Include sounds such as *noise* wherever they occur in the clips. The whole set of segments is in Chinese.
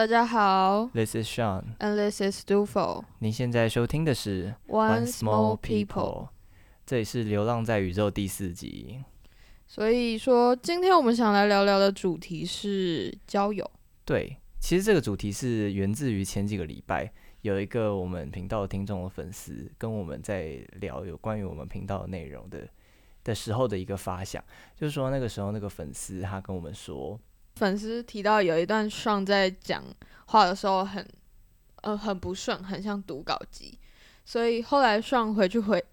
大家好 This is Sean。，and this is Dufo 您现在收听的是 One Small People。这里是《流浪在宇宙》第四集。所以说，今天我们想来聊聊的主题是交友。对，其实这个主题是源自于前几个礼拜有一个我们频道听众的粉丝跟我们在聊有关于我们频道的内容的的时候的一个发想，就是说那个时候那个粉丝他跟我们说，粉丝提到有一段上在讲话的时候很呃很不顺，很像读稿机，所以后来上回去回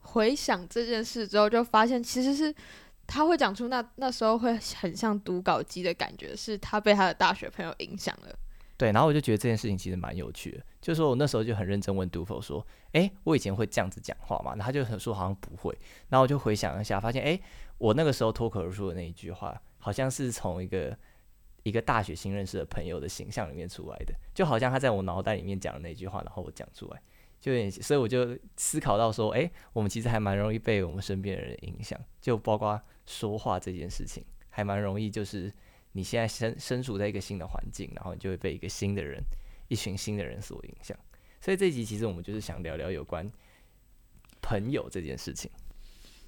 回想这件事之后，就发现其实是他会讲出那那时候会很像读稿机的感觉，是他被他的大学朋友影响了。对，然后我就觉得这件事情其实蛮有趣的，就是说我那时候就很认真问杜否说，诶，我以前会这样子讲话嘛？然后他就很说好像不会，然后我就回想一下，发现诶，我那个时候脱口而出的那一句话，好像是从一个一个大学新认识的朋友的形象里面出来的，就好像他在我脑袋里面讲的那句话，然后我讲出来，就有点，所以我就思考到说，诶，我们其实还蛮容易被我们身边的人影响，就包括说话这件事情，还蛮容易就是。你现在身身处在一个新的环境，然后你就会被一个新的人、一群新的人所影响。所以这一集其实我们就是想聊聊有关朋友这件事情。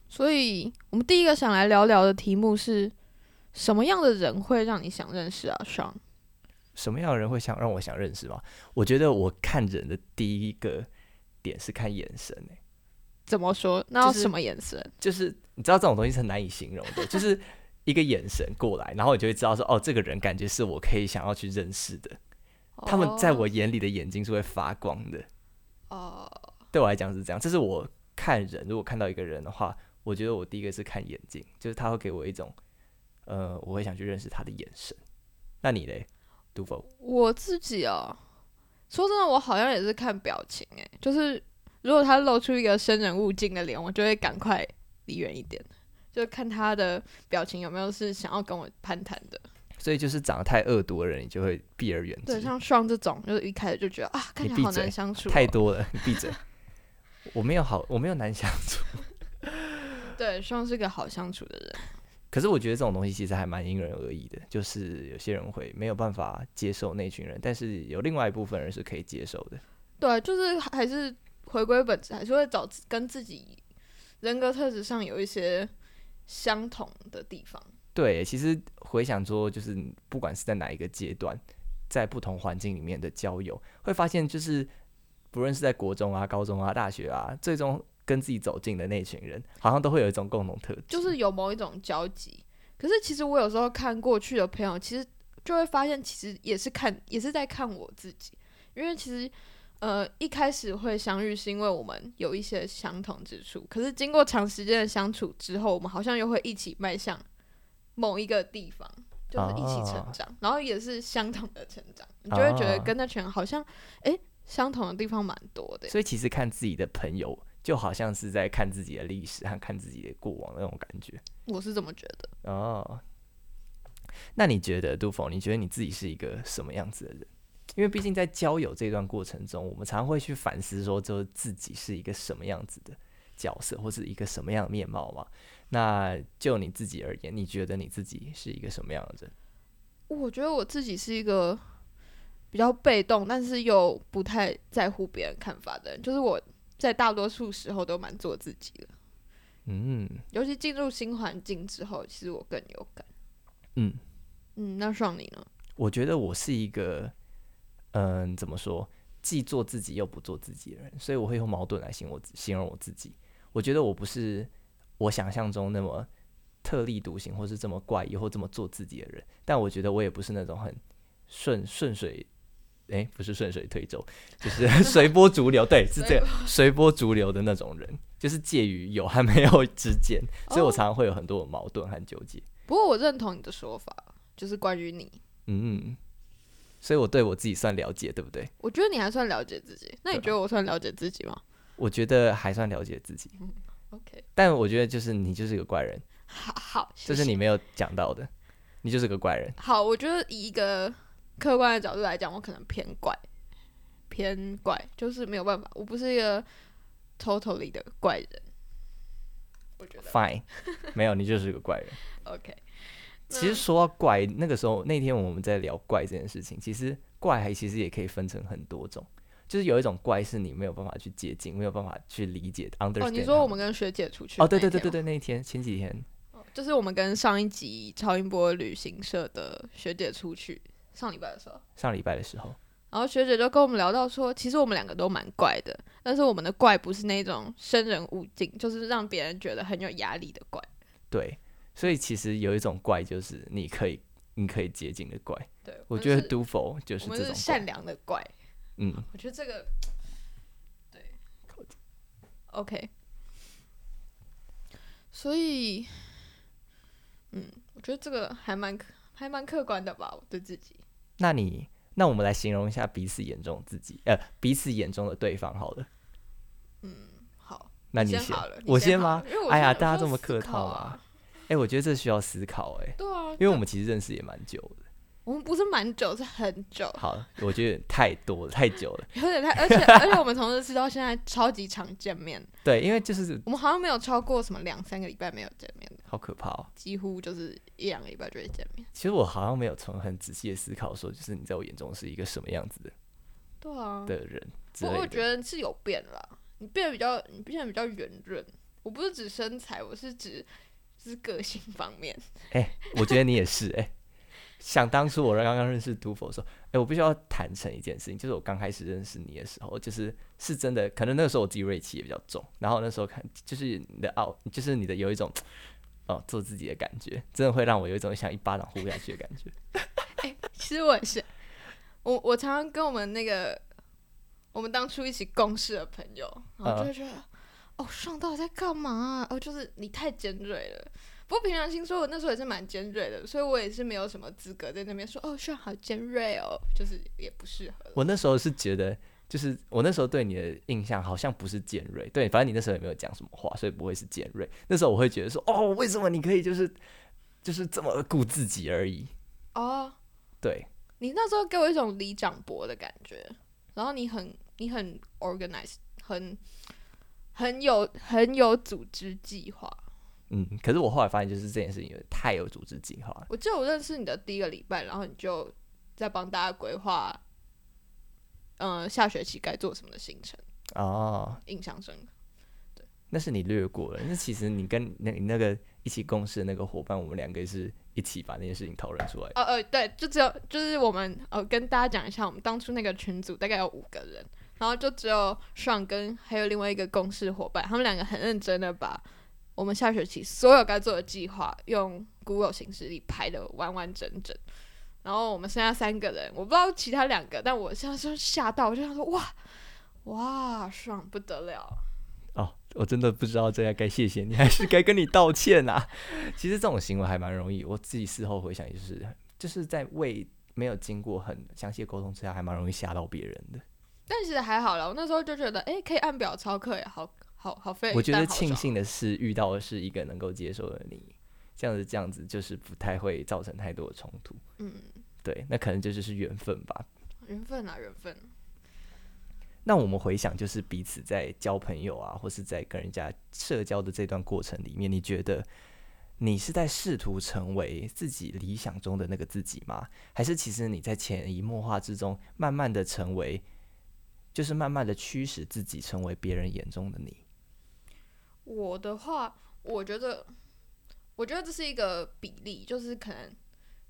所以我们第一个想来聊聊的题目是什么样的人会让你想认识啊？Sean，什么样的人会想让我想认识吗？我觉得我看人的第一个点是看眼神、欸，怎么说？那什么眼神？就是你知道这种东西是很难以形容的，*laughs* 就是一个眼神过来，然后你就会知道说，哦，这个人感觉是我可以想要去认识的。他们在我眼里的眼睛是会发光的。哦，对我来讲是这样，这是我看人，如果看到一个人的话，我觉得我第一个是看眼睛，就是他会给我一种，呃，我会想去认识他的眼神。那你嘞，杜否？我自己哦，说真的，我好像也是看表情，诶，就是如果他露出一个生人勿近的脸，我就会赶快离远一点，就看他的表情有没有是想要跟我攀谈的。所以就是长得太恶毒的人，你就会避而远之对，像双这种，就是一开始就觉得啊，看起来好难相处、哦，太多了，你 *laughs* 闭嘴。我没有好，我没有难相处。对，双是个好相处的人。可是我觉得这种东西其实还蛮因人而异的，就是有些人会没有办法接受那群人，但是有另外一部分人是可以接受的。对，就是还是回归本质，还是会找跟自己人格特质上有一些相同的地方。对，其实回想说，就是不管是在哪一个阶段，在不同环境里面的交友，会发现就是不论是在国中啊、高中啊、大学啊，最终跟自己走近的那群人，好像都会有一种共同特质，就是有某一种交集。可是其实我有时候看过去的朋友，其实就会发现，其实也是看，也是在看我自己。因为其实，呃，一开始会相遇是因为我们有一些相同之处，可是经过长时间的相处之后，我们好像又会一起迈向某一个地方，就是一起成哦长，然后也是相同的成长，你就会觉得哦跟那群人好像，诶，相同的地方蛮多的。所以其实看自己的朋友，就好像是在看自己的历史和看自己的过往那种感觉。我是这么觉得。哦，那你觉得杜峰？你觉得你自己是一个什么样子的人？因为毕竟在交友这段过程中，我们常常会去反思说，就自己是一个什么样子的角色，或是一个什么样的面貌嘛。那就你自己而言，你觉得你自己是一个什么样的人？我觉得我自己是一个比较被动，但是又不太在乎别人看法的人。就是我在大多数时候都蛮做自己的，嗯尤其进入新环境之后，其实我更有感。嗯，嗯，那像你呢？我觉得我是一个，嗯，怎么说，既做自己又不做自己的人，所以我会用矛盾来形容我形容我自己。我觉得我不是我想象中那么特立独行，或是这么怪异或这么做自己的人，但我觉得我也不是那种很顺顺水，诶，不是顺水推舟，就是 *laughs* 随波逐流，对，是这个随波逐流的那种人，就是介于有和没有之间，所以我哦常常会有很多的矛盾和纠结。不过我认同你的说法，就是关于你，嗯，所以我对我自己算了解，对不对？我觉得你还算了解自己。那你觉得我算了解自己吗我觉得还算了解自己，？OK，但我觉得就是你就是一个怪人，好这是你没有讲到的，你就是个怪人。好。我觉得以一个客观的角度来讲，我可能偏怪，偏怪，就是没有办法，我不是一个 totally 的怪人。我觉得 Fine，没有，你就是个怪人。*laughs* OK。其实说到怪，那个时候那天我们在聊怪这件事情，其实怪还其实也可以分成很多种，就是有一种怪是你没有办法去接近，没有办法去理解 understand 哦，你说我们跟学姐出去哦，对对对对对，那一天前几天，就是我们跟上一集超音波旅行社的学姐出去，上礼拜的时候，上礼拜的时候，然后学姐就跟我们聊到说，其实我们两个都蛮怪的，但是我们的怪不是那种生人勿近，就是让别人觉得很有压力的怪。对，所以其实有一种怪就是你可以你可以接近的怪，对，我觉得们是都否就是这种怪，善良的怪，嗯，我觉得这个对，OK，所以，嗯，我觉得这个还蛮客还蛮客观的吧，我对自己。那你那我们来形容一下彼此眼中的自己，呃，彼此眼中的对方好了。嗯好，那你先先好了，我先吗哎呀大家这么客套啊嘛。哎、我觉得这需要思考哎、对啊，因为我们其实认识也蛮久的。我们不是蛮久，是很久，好，我觉得太多了，太久了。*laughs* 有点太，而且 *laughs* 而且我们从认识到现在超级常见面，对，因为就是我们好像没有超过什么两三个礼拜没有见面的，好可怕哦。几乎就是一两个礼拜就会见面。其实我好像没有从很仔细的思考说，就是你在我眼中是一个什么样子的对啊，的人。我觉得是有变了，你变得比较，你变得比较圆润。我不是指身材，我是指就是个性方面。哎、我觉得你也是哎、想当初我刚刚认识杜甫的时候，哎、我必须要坦诚一件事情，就是我刚开始认识你的时候，就是是真的，可能那个时候我自己锐气也比较重，然后那时候看就是你的傲，就是你的有一种哦做自己的感觉，真的会让我有一种想一巴掌呼下去的感觉。*laughs* 其实我也是，我我常常跟我们那个我们当初一起共事的朋友，然后就会觉得，哦，上到底在干嘛、啊？哦，就是你太尖锐了。不过凭良心说，我那时候也是蛮尖锐的，所以我也是没有什么资格在那边说，哦，上好尖锐哦，就是也不适合。我那时候是觉得，就是我那时候对你的印象好像不是尖锐，对，反正你那时候也没有讲什么话，所以不会是尖锐。那时候我会觉得说，哦，为什么你可以就是就是这么顾自己而已？哦，对，你那时候给我一种李长博的感觉，然后你很你很 organized，很很有很有组织计划。嗯，可是我后来发现，就是这件事情太有组织计划了。我记得我认识你的第一个礼拜，然后你就在帮大家规划，呃，下学期该做什么的行程，哦，印象深刻。那是你略过了。那其实你跟那你那个一起共事的那个伙伴，我们两个是一起把那件事情讨论出来的。哦呃，对，就只有就是我们呃跟大家讲一下，我们当初那个群组大概有五个人，然后就只有爽跟还有另外一个共事伙伴，他们两个很认真的把我们下学期所有该做的计划用 Google 形式里排的完完整整。然后我们剩下三个人，我不知道其他两个，但我现在就吓到，我就想说哇哇爽不得了。哦，我真的不知道这该该谢谢你，还是该跟你道歉啊？*laughs* 其实这种行为还蛮容易，我自己事后回想，就是就是在未没有经过很详细的沟通之下，还蛮容易吓到别人的。但其实还好了，我那时候就觉得，哎、可以按表操课，也好好好费。我觉得庆幸的是遇到的是一个能够接受的你，这样子这样子就是不太会造成太多的冲突。嗯，对，那可能这就是缘分吧。缘分啊，缘分。那我们回想，就是彼此在交朋友啊，或是在跟人家社交的这段过程里面，你觉得你是在试图成为自己理想中的那个自己吗？还是其实你在潜移默化之中，慢慢的成为，就是慢慢的驱使自己成为别人眼中的你？我的话，我觉得，我觉得这是一个比例，就是可能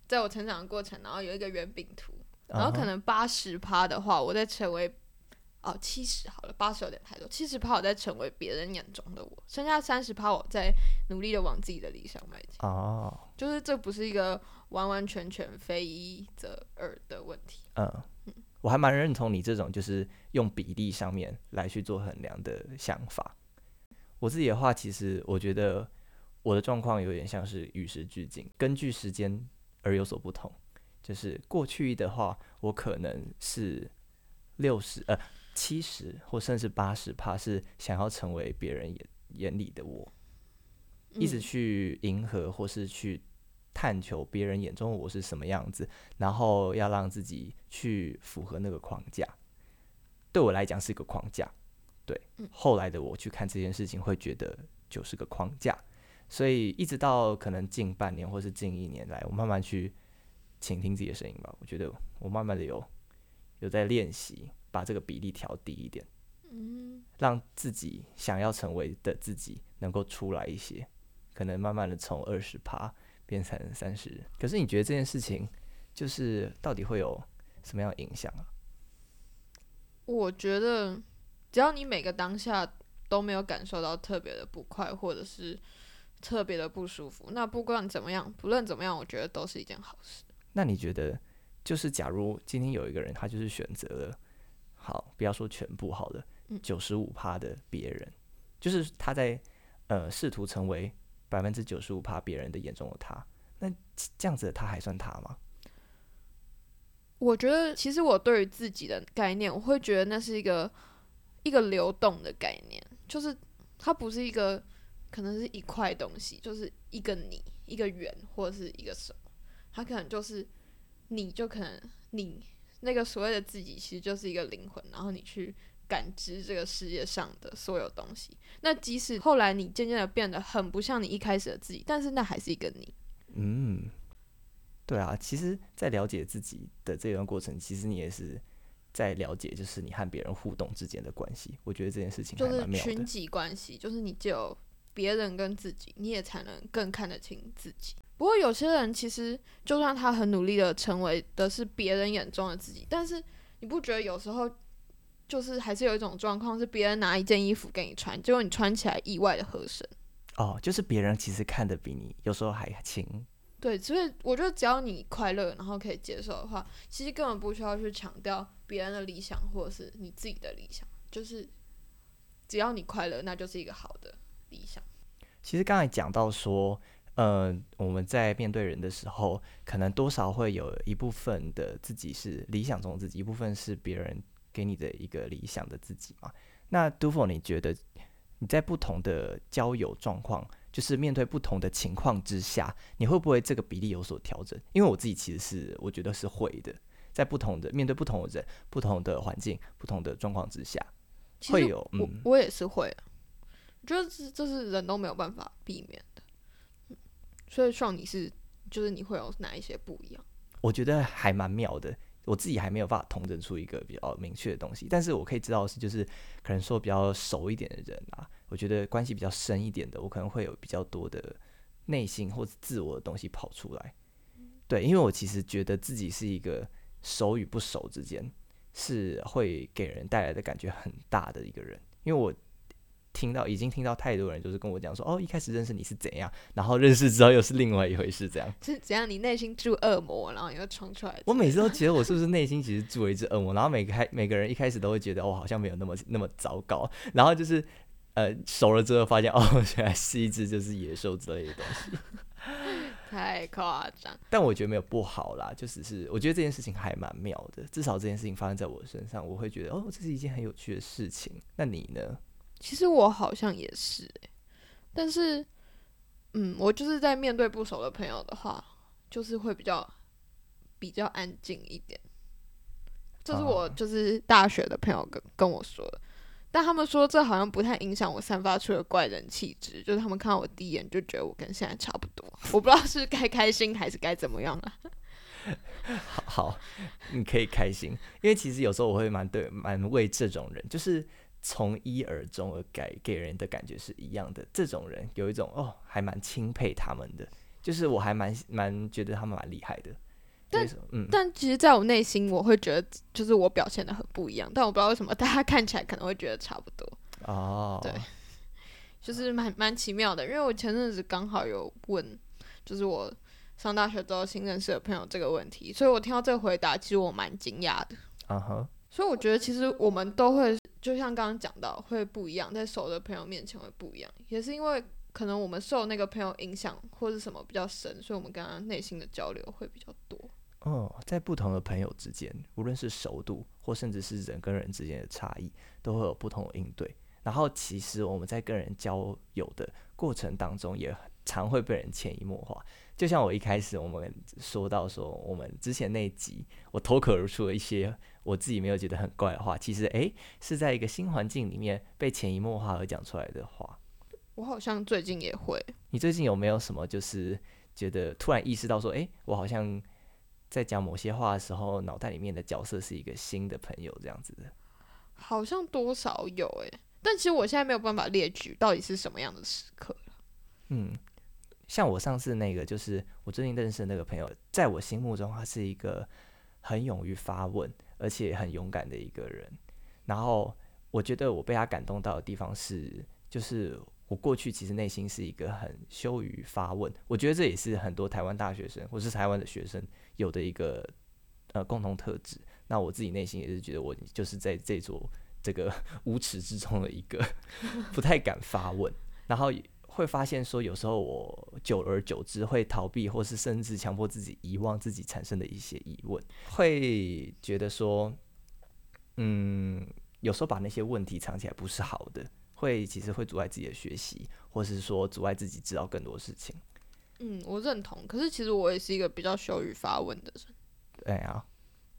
在我成长的过程，然后有一个圆饼图，然后可能八十趴的话，我在成为哦七十好了，八十有点太多，七十趴我在成为别人眼中的我，剩下三十趴我在努力的往自己的理想迈进，哦，就是这不是一个完完全全非一则二的问题。嗯，我还蛮认同你这种就是用比例上面来去做衡量的想法。我自己的话，其实我觉得我的状况有点像是与时俱进，根据时间而有所不同。就是过去的话，我可能是六十呃七十或甚至八十怕是想要成为别人眼眼里的我，一直嗯去迎合或是去探求别人眼中的我是什么样子，然后要让自己去符合那个框架。对我来讲是一个框架。对嗯，后来的我去看这件事情，会觉得就是个框架。所以一直到可能近半年或是近一年来，我慢慢去倾听自己的声音吧。我觉得我慢慢的有有在练习，把这个比例调低一点，嗯，让自己想要成为的自己能够出来一些，可能慢慢的从二十趴变成三十。可是你觉得这件事情，就是到底会有什么样的影响啊？我觉得只要你每个当下都没有感受到特别的不快，或者是特别的不舒服，那不管怎么样，不论怎么样，我觉得都是一件好事。那你觉得，就是假如今天有一个人，他就是选择了，好，不要说全部好了嗯，九十五趴的别人，就是他在呃试图成为百分之九十五趴别人的眼中的他，那这样子的他还算他吗？我觉得其实我对于自己的概念，我会觉得那是一个一个流动的概念，就是它不是一个可能是一块东西，就是一个你一个圆或者是一个什么，它可能就是你就可能你那个所谓的自己，其实就是一个灵魂，然后你去感知这个世界上的所有东西。那即使后来你渐渐的变得很不像你一开始的自己，但是那还是一个你。嗯，对啊，其实，在了解自己的这段过程，其实你也是在了解，就是你和别人互动之间的关系。我觉得这件事情就是。群体关系，就是你只有别人跟自己，你也才能更看得清自己。不过有些人其实就算他很努力的成为的是别人眼中的自己，但是你不觉得有时候就是还是有一种状况是别人拿一件衣服给你穿，结果你穿起来意外的合身。哦，就是别人其实看得比你有时候还轻。对，所以我觉得只要你快乐，然后可以接受的话，其实根本不需要去强调别人的理想或者是你自己的理想，就是只要你快乐，那就是一个好的理想。其实刚才讲到说，呃，我们在面对人的时候，可能多少会有一部分的自己是理想中的自己，一部分是别人给你的一个理想的自己嘛。那 Dufo，你觉得你在不同的交友状况，就是面对不同的情况之下，你会不会这个比例有所调整？因为我自己其实是我觉得是会的，在不同的面对不同的人、不同的环境、不同的状况之下，会有我嗯我也是会、啊，我觉得这这是人都没有办法避免的。嗯所以像你是，就是你会有哪一些不一样？我觉得还蛮妙的。我自己还没有办法统整出一个比较明确的东西，但是我可以知道的是，就是可能说比较熟一点的人啊，我觉得关系比较深一点的，我可能会有比较多的内心或者自我的东西跑出来。对，因为我其实觉得自己是一个熟与不熟之间是会给人带来的感觉很大的一个人，因为我听到已经听到太多人就是跟我讲说，哦，一开始认识你是怎样，然后认识之后又是另外一回事，这样。*laughs* 是怎样？你内心住恶魔，然后你又冲出来？我每次都觉得我是不是内心其实住了一只恶魔，然后每个开每个人一开始都会觉得哦好像没有那么那么糟糕，然后就是呃熟了之后发现哦原来是一只就是野兽之类的东西，*laughs* 太夸张。但我觉得没有不好啦，就只是我觉得这件事情还蛮妙的，至少这件事情发生在我身上，我会觉得哦这是一件很有趣的事情。那你呢？其实我好像也是、欸，但是，嗯，我就是在面对不熟的朋友的话，就是会比较比较安静一点。这是我啊就是大学的朋友跟跟我说的，但他们说这好像不太影响我散发出的怪人气质，就是他们看到我第一眼就觉得我跟现在差不多，我不知道是该开心还是该怎么样啊。好，*laughs* 好，你可以开心，因为其实有时候我会蛮对蛮为这种人，就是从一而终而改给人的感觉是一样的。这种人有一种哦，还蛮钦佩他们的，就是我还蛮蛮觉得他们蛮厉害的。但但其实，在我内心，我会觉得就是我表现的很不一样，但我不知道为什么大家看起来可能会觉得差不多。哦，对就是蛮蛮奇妙的，因为我前阵子刚好有问，就是我上大学之后新认识的朋友这个问题，所以我听到这个回答，其实我蛮惊讶的。嗯哼，所以我觉得其实我们都会，就像刚刚讲到，会不一样，在熟的朋友面前会不一样，也是因为可能我们受那个朋友影响或是什么比较深，所以我们跟他内心的交流会比较多。哦，在不同的朋友之间，无论是熟度或甚至是人跟人之间的差异，都会有不同的应对。然后，其实我们在跟人交友的过程当中，也常会被人潜移默化。就像我一开始我们说到说，我们之前那一集，我脱口而出的一些我自己没有觉得很怪的话，其实诶是在一个新环境里面被潜移默化而讲出来的话。我好像最近也会，你最近有没有什么就是觉得突然意识到说，诶，我好像在讲某些话的时候，脑袋里面的角色是一个新的朋友这样子的？好像多少有诶、但其实我现在没有办法列举到底是什么样的时刻。嗯，像我上次那个，就是我最近认识的那个朋友，在我心目中，他是一个很勇于发问，而且很勇敢的一个人。然后我觉得我被他感动到的地方是，就是我过去其实内心是一个很羞于发问，我觉得这也是很多台湾大学生或是台湾的学生有的一个呃共同特质。那我自己内心也是觉得我就是在这座这个无耻之中的一个 *laughs* 不太敢发问，然后会发现说有时候我久而久之会逃避，或是甚至强迫自己遗忘自己产生的一些疑问，会觉得说，嗯，有时候把那些问题藏起来不是好的，会其实会阻碍自己的学习，或是说阻碍自己知道更多事情。嗯，我认同。可是其实我也是一个比较羞于发问的人，对啊，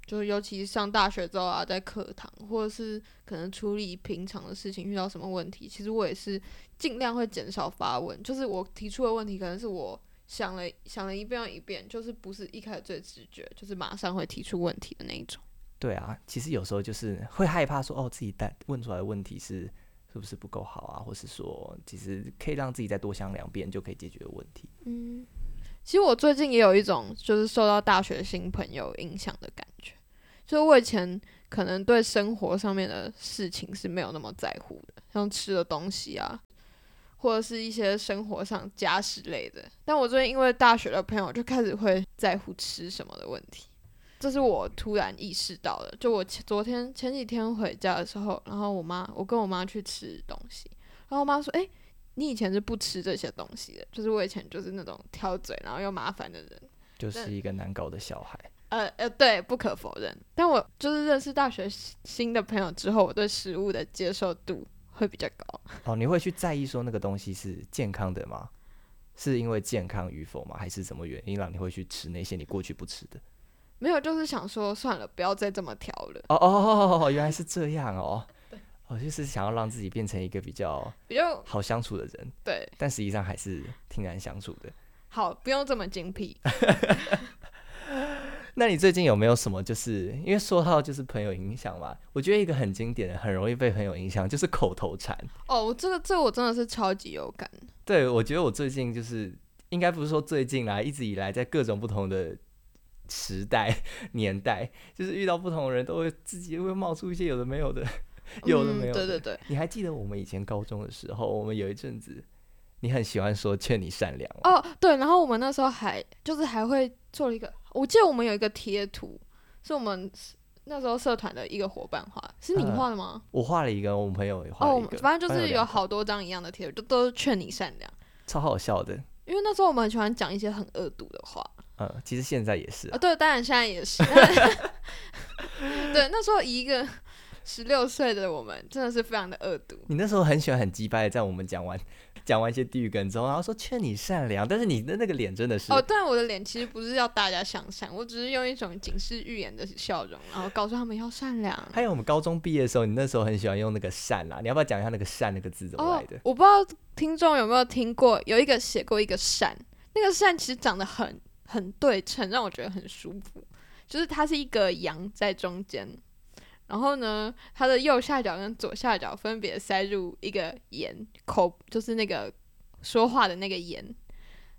就是尤其上大学之后啊，在课堂或者是可能处理平常的事情，遇到什么问题，其实我也是尽量会减少发问。就是我提出的问题，可能是我想了想了一遍又一遍，就是不是一开始最直觉，就是马上会提出问题的那一种。对啊，其实有时候就是会害怕说，哦，自己带问出来的问题是是不是不够好啊，或是说，其实可以让自己再多想两遍就可以解决的问题。嗯，其实我最近也有一种就是受到大学新朋友影响的感觉，就是我以前可能对生活上面的事情是没有那么在乎的，像吃的东西啊，或者是一些生活上家事类的。但我最近因为大学的朋友，就开始会在乎吃什么的问题。这是我突然意识到的。就我前昨天前几天回家的时候，然后我妈我跟我妈去吃东西，然后我妈说：“诶，你以前是不吃这些东西的，就是我以前就是那种挑嘴然后又麻烦的人。”就是一个难搞的小孩。呃呃，对，不可否认。但我就是认识大学新的朋友之后，我对食物的接受度会比较高。哦，你会去在意说那个东西是健康的吗？是因为健康与否吗？还是什么原因让你会去吃那些你过去不吃的？没有，就是想说算了，不要再这么调了。哦哦哦，原来是这样哦。*laughs* 哦，就是想要让自己变成一个比较比较好相处的人，对，但实际上还是挺难相处的。*laughs* 好，不用这么精辟。*laughs* 那你最近有没有什么？就是因为说到就是朋友影响嘛，我觉得一个很经典的、很容易被朋友影响，就是口头禅。哦，我这个这个我真的是超级有感。对，我觉得我最近就是应该不是说最近啦，一直以来在各种不同的时代、*laughs* 年代，就是遇到不同的人，都会自己会冒出一些有的没有的，有的没有的。嗯。对对对，你还记得我们以前高中的时候，我们有一阵子，你很喜欢说劝你善良哦，对，然后我们那时候还就是还会做了一个，我记得我们有一个贴图，是我们那时候社团的一个伙伴画，是你嗯画的吗？我画了一个，我们朋友也画哦了一个，，反正就是有好多张一样的贴都是劝你善良。超好笑的。因为那时候我们很喜欢讲一些很恶毒的话嗯，其实现在也是啊，啊，对，当然现在也是。*laughs* 但对，那时候以一个十六岁的我们，真的是非常的恶毒。你那时候很喜欢很鸡掰的，在我们讲完讲完一些地狱梗之后，然后说劝你善良，但是你的那个脸真的是哦，但我的脸其实不是要大家向善，我只是用一种警示预言的笑容，然后告诉他们要善良。还有我们高中毕业的时候，你那时候很喜欢用那个善啊，你要不要讲一下那个善那个字怎么哦来的？，我不知道听众有没有听过，有一个写过一个善，那个善其实长得很很对称，让我觉得很舒服。就是它是一个羊在中间，然后呢，它的右下角跟左下角分别塞入一个言口，就是那个说话的那个言。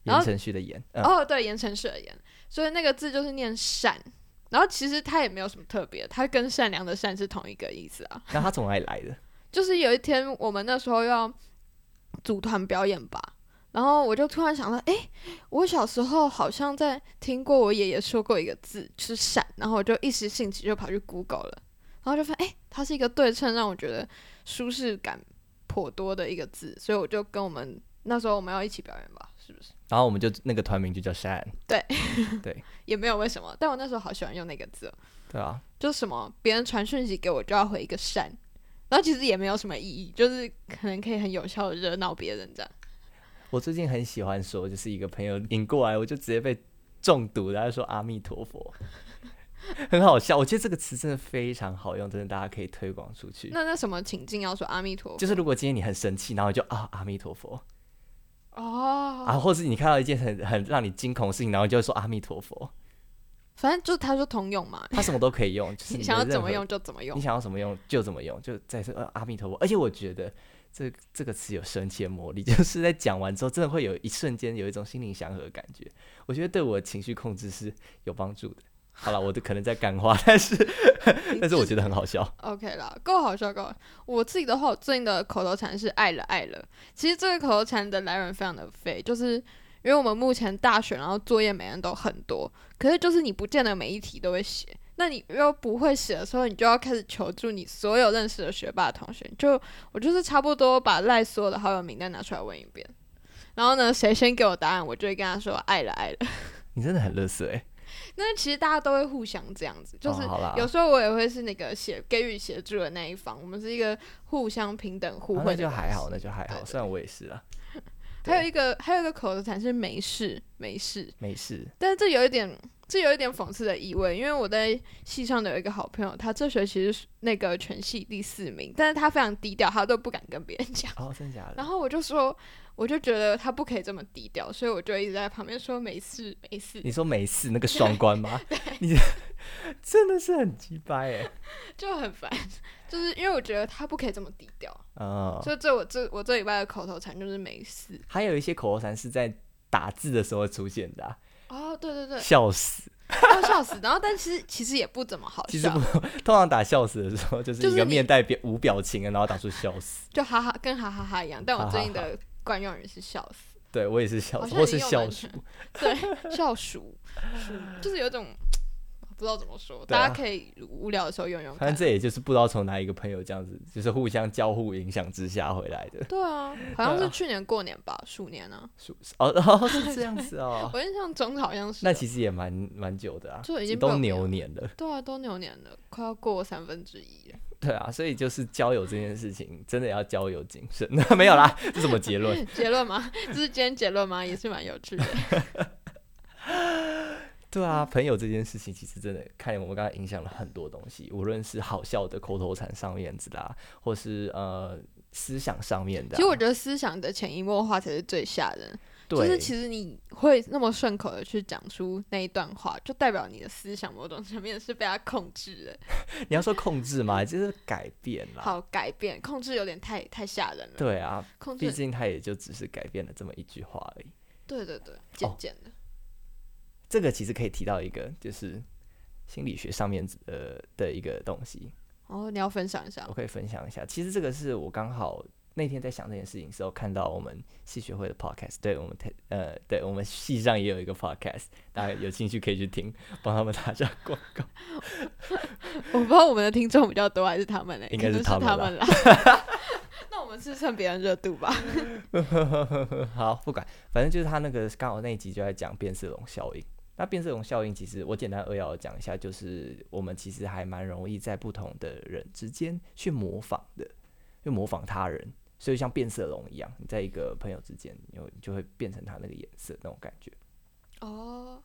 然言后承旭的言，嗯，哦，对，言承旭的言，所以那个字就是念善。然后其实它也没有什么特别，它跟善良的善是同一个意思啊。那他从哪里来的？*laughs* 就是有一天我们那时候要组团表演吧，然后我就突然想到，诶，我小时候好像在听过我爷爷说过一个字，就是善，然后我就一时兴起就跑去 Google 了，然后就发现，诶，它是一个对称，让我觉得舒适感颇多的一个字，所以我就跟我们那时候我们要一起表演吧，是不是？然后我们就那个团名就叫善，*laughs* *laughs* 也没有为什么，但我那时候好喜欢用那个字哦，对啊，就什么别人传讯息给我就要回一个善，然后其实也没有什么意义，就是可能可以很有效的惹恼别人这样。我最近很喜欢说，就是一个朋友引过来，我就直接被中毒了，他说阿弥陀佛。*laughs* 很好笑。我觉得这个词真的非常好用，真的大家可以推广出去。那那什么情境要说阿弥陀佛？就是如果今天你很生气，然后就啊阿弥陀佛哦，啊，或是你看到一件很很让你惊恐的事情，然后就会说阿弥陀佛，反正就是他说通用嘛，他什么都可以用，就是你的 *laughs* 想要怎么用就怎么用你。想要怎么用就怎么用，就再说呃阿弥陀佛。而且我觉得这这个词有神奇的魔力，*laughs* 就是在讲完之后，真的会有一瞬间有一种心灵祥和的感觉。我觉得对我的情绪控制是有帮助的。好了，我的可能在干话，*laughs* 但是 *laughs* 但是我觉得很好笑。OK 啦，够好笑够好。我自己的话，我最近的口头禅是“爱了爱了”。其实这个口头禅的来源非常的废，就是因为我们目前大学，然后作业每人都很多，可是就是你不见得每一题都会写。那你又不会写的时候，你就要开始求助你所有认识的学霸同学。就我就是差不多把赖所有的好友名单拿出来问一遍，然后呢，谁先给我答案，我就会跟他说“爱了爱了”。*laughs* 你真的很乐色哎，那其实大家都会互相这样子，就是有时候我也会是那个协给予协助的那一方，我们是一个互相平等互啊那惠的关系、就还好，那就还好。虽然我也是啊，还有一个还有一个口头禅是没事没事，没事。但是这有一点这有一点讽刺的意味，因为我在系上的有一个好朋友，他这学期是那个全系第四名，但是他非常低调，他都不敢跟别人讲。哦，真的假的？然后我就说，我就觉得他不可以这么低调，所以我就一直在旁边说没事没事，你说没事那个双关吗？你 *laughs* 真的是很鸡掰哎。*laughs* 就很烦，就是因为我觉得他不可以这么低调。啊，所以这我这我这礼拜的口头禅就是没事。还有一些口头禅是在打字的时候出现的啊、哦，对对对，笑死。要 *laughs* 笑死。然后但其实其实也不怎么好笑其实不，，通常打笑死的时候，就是一个面带表无表情的，然后打出笑死。就哈哈跟哈哈哈一样。但我最近的惯用语是笑死，对我也是笑死，或是笑鼠全。*laughs* 对，笑鼠，鼠 *laughs* 就是有一种不知道怎么说，啊大家可以无聊的时候用用反正。这也就是不知道从哪一个朋友这样子，就是互相交互影响之下回来的。对啊，好像是去年过年吧，鼠年啊，鼠哦哦是这样子哦，*laughs* 我印象中好像是。那其实也蛮蛮久的啊，就已经都牛年了。对啊，都牛年了，快要过三分之一了。对啊，所以就是交友这件事情，真的要交友谨慎。*laughs* 没有啦，这什么结论？*laughs* 结论吗？*laughs* 这是今天结论吗？也是蛮有趣的。对啊，朋友这件事情其实真的看我们刚才影响了很多东西，无论是好笑的口头禅上面子啦，或是呃思想上面的啊、其实我觉得思想的潜移默化才是最吓人。就，是其实你会那么顺口的去讲出那一段话，就代表你的思想某种层面是被他控制的。*laughs* 你要说控制嘛，就是改变啦。好，改变控制有点太太吓人了。，对啊，控制，毕竟他也就只是改变了这么一句话而已。对对对，渐渐的。这个其实可以提到一个，就是心理学上面呃的一个东西，哦，你要分享一下我可以分享一下。其实这个是我刚好那天在想这件事情的时候，看到我们系学会的 podcast，对我们台呃，对我们戏上也有一个 podcast，大家有兴趣可以去听，帮他们打下广告。*laughs* 我不知道我们的听众比较多还是他们呢？应该是他们啦。*laughs* 那我们是蹭别人热度吧？*laughs* 好，不管，反正就是他那个刚好那一集就在讲变色龙效应。那变色龙效应，其实我简单扼要的讲一下，就是我们其实还蛮容易在不同的人之间去模仿的，就模仿他人。所以像变色龙一样，你在一个朋友之间，你就会变成他那个颜色那种感觉。哦，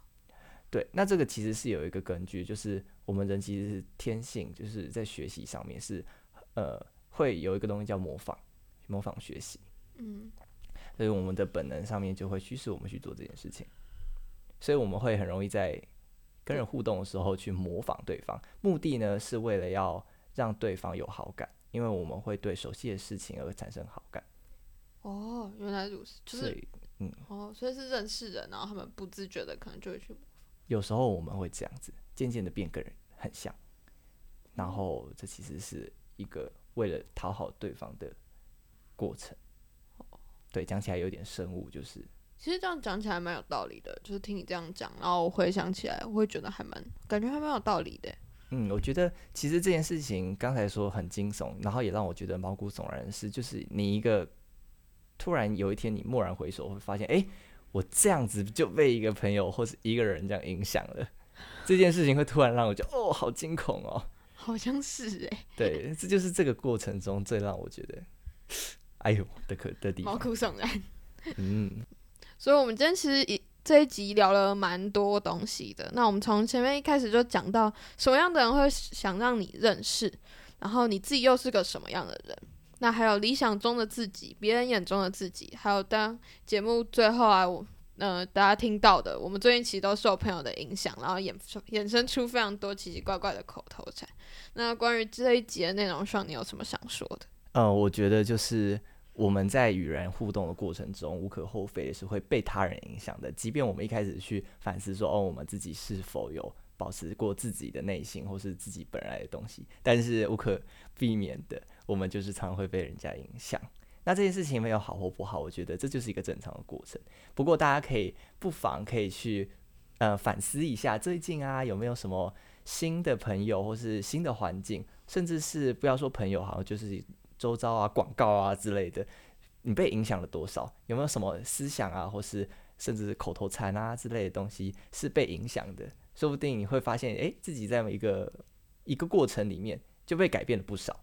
对，那这个其实是有一个根据，就是我们人其实是天性，就是在学习上面是呃会有一个东西叫模仿，模仿学习。嗯，所以我们的本能上面就会驱使我们去做这件事情，所以我们会很容易在跟人互动的时候去模仿对方，目的呢是为了要让对方有好感，因为我们会对熟悉的事情而产生好感，哦，原来如此，就是嗯哦，所以是认识人，然后他们不自觉的可能就会去模仿有时候我们会这样子，渐渐的变跟人很像，然后这其实是一个为了讨好对方的过程。哦对，讲起来有点生物，就是其实这样讲起来蛮有道理的，就是听你这样讲，然后我回想起来，我会觉得还蛮感觉还蛮有道理的。嗯，我觉得其实这件事情刚才说很惊悚，然后也让我觉得毛骨悚然的是，就是你一个突然有一天你蓦然回首，会发现，哎、我这样子就被一个朋友或是一个人这样影响了，这件事情会突然让我觉得，哦，好惊恐哦。*laughs* 好像是哎、对，这就是这个过程中最让我觉得，哎呦的可的地毛。骨悚然。嗯，*laughs* 所以，我们今天其实也这一集聊了蛮多东西的。那我们从前面一开始就讲到什么样的人会想让你认识，然后你自己又是个什么样的人？那还有理想中的自己，别人眼中的自己，还有当节目最后啊，我呃大家听到的，我们最近其实都受朋友的影响，然后衍衍生出非常多奇奇怪怪的口头禅。那关于这一集的内容上，你有什么想说的？呃，我觉得就是我们在与人互动的过程中，无可厚非的是会被他人影响的。即便我们一开始去反思说，哦，我们自己是否有保持过自己的内心或是自己本来的东西，但是无可避免的。我们就是常会被人家影响，那这件事情没有好或不好，我觉得这就是一个正常的过程。不过大家可以不妨可以去呃反思一下，最近啊有没有什么新的朋友或是新的环境，甚至是不要说朋友，好像就是周遭啊广告啊之类的，你被影响了多少？有没有什么思想啊，或是甚至是口头禅啊之类的东西是被影响的？说不定你会发现，诶，自己在一个一个过程里面就被改变了不少。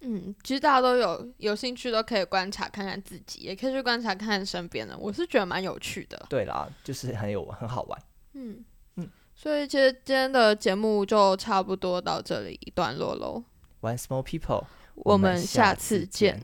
嗯，其实大家都有有兴趣，都可以观察看看自己，也可以去观察看看身边的。我是觉得蛮有趣的。对啦，就是很有很好玩。嗯嗯，所以其实今天的节目就差不多到这里一段落喽。One small people，我们下次见。